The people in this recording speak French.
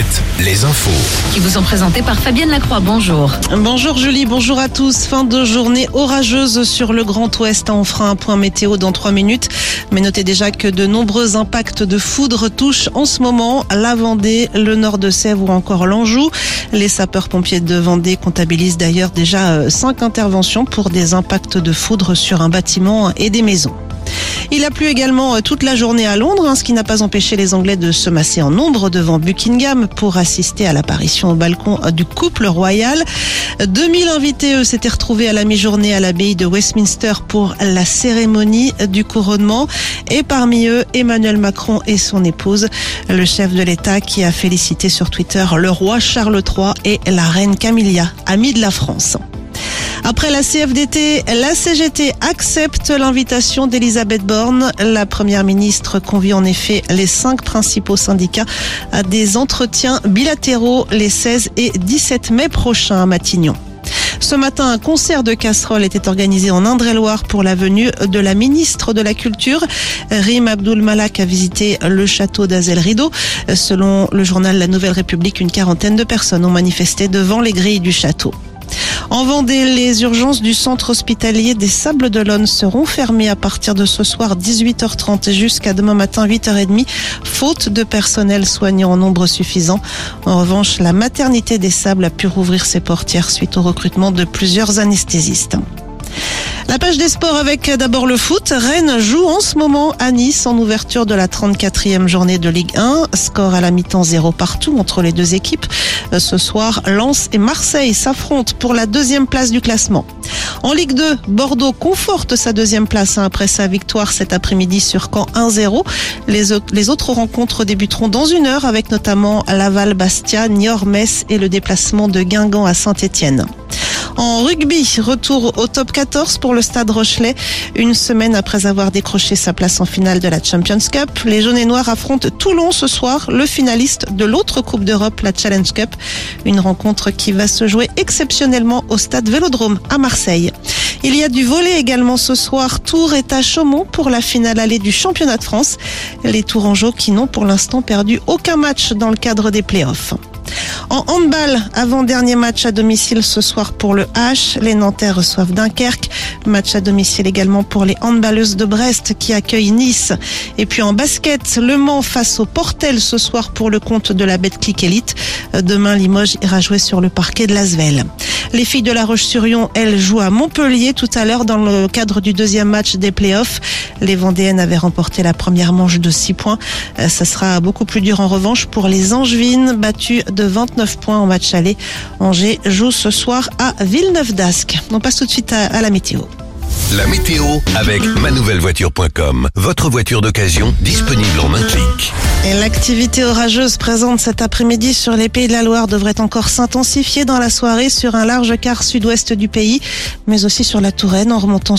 7, les infos. qui vous sont présentés par Fabienne Lacroix. Bonjour. Bonjour Julie, bonjour à tous. Fin de journée orageuse sur le Grand Ouest. On fera un point météo dans trois minutes. Mais notez déjà que de nombreux impacts de foudre touchent en ce moment la Vendée, le nord de Sèvres ou encore l'Anjou. Les sapeurs-pompiers de Vendée comptabilisent d'ailleurs déjà euh, cinq interventions pour des impacts de foudre sur un bâtiment et des maisons. Il a plu également euh, toute la journée à Londres, hein, ce qui n'a pas empêché les Anglais de se masser en nombre devant Buckingham pour assister à l'apparition au balcon euh, du couple royal. 2000 invités, s'étaient retrouvés à la mi-journée à l'abbaye de Westminster pour la cérémonie du couronnement. Et parmi eux, Emmanuel Macron et son épouse, le chef de l'État qui a félicité sur Twitter le roi Charles III et la reine Camilla, amis de la France. Après la CFDT, la CGT accepte l'invitation d'Elisabeth Borne. La première ministre convie en effet les cinq principaux syndicats à des entretiens bilatéraux les 16 et 17 mai prochains à Matignon. Ce matin, un concert de casseroles était organisé en Indre-et-Loire pour la venue de la ministre de la Culture. Rim Abdul Malak a visité le château d'Azel Rideau. Selon le journal La Nouvelle République, une quarantaine de personnes ont manifesté devant les grilles du château. En Vendée, les urgences du centre hospitalier des Sables d'Olonne seront fermées à partir de ce soir 18h30 jusqu'à demain matin 8h30, faute de personnel soignant en nombre suffisant. En revanche, la maternité des Sables a pu rouvrir ses portières suite au recrutement de plusieurs anesthésistes. La page des sports avec d'abord le foot. Rennes joue en ce moment à Nice en ouverture de la 34e journée de Ligue 1. Score à la mi-temps zéro partout entre les deux équipes. Ce soir, Lens et Marseille s'affrontent pour la deuxième place du classement. En Ligue 2, Bordeaux conforte sa deuxième place hein, après sa victoire cet après-midi sur Caen 1-0. Les, autres- rencontres débuteront dans une heure avec notamment Laval, Bastia, Niort, Metz et le déplacement de Guingamp à Saint-Étienne. En rugby, retour au top 14 pour le Stade Rochelet. Une semaine après avoir décroché sa place en finale de la Champions Cup, les jaunes et noirs affrontent Toulon ce soir, le finaliste de l'autre Coupe d'Europe, la Challenge Cup. Une rencontre qui va se jouer exceptionnellement au Stade Vélodrome à Marseille. Il y a du volet également ce soir. Tours est à Chaumont pour la finale allée du championnat de France. Les Tourangeaux qui n'ont pour l'instant perdu aucun match dans le cadre des playoffs. En handball, avant-dernier match à domicile ce soir pour le H. Les Nantais reçoivent Dunkerque. Match à domicile également pour les handballeuses de Brest qui accueillent Nice. Et puis en basket, Le Mans face au Portel ce soir pour le compte de la Betclic Elite. Euh, Demain, Limoges ira jouer sur le parquet de Lasvel. Les filles de La Roche-sur-Yon, elles jouent à Montpellier tout à l'heure dans le cadre du deuxième match des playoffs. Les Vendéennes avaient remporté la première manche de 6 points. Euh, Ça sera beaucoup plus dur en revanche pour les Angevines, battues de 29 points en match aller. Angers joue ce soir à Villeneuve d'Ascq. On passe tout de suite à, à la météo. La météo avec manouvellevoiture.com. Votre voiture d'occasion disponible en un clic. L'activité orageuse présente cet après-midi sur les Pays de la Loire devrait encore s'intensifier dans la soirée sur un large quart sud-ouest du pays, mais aussi sur la Touraine en remontant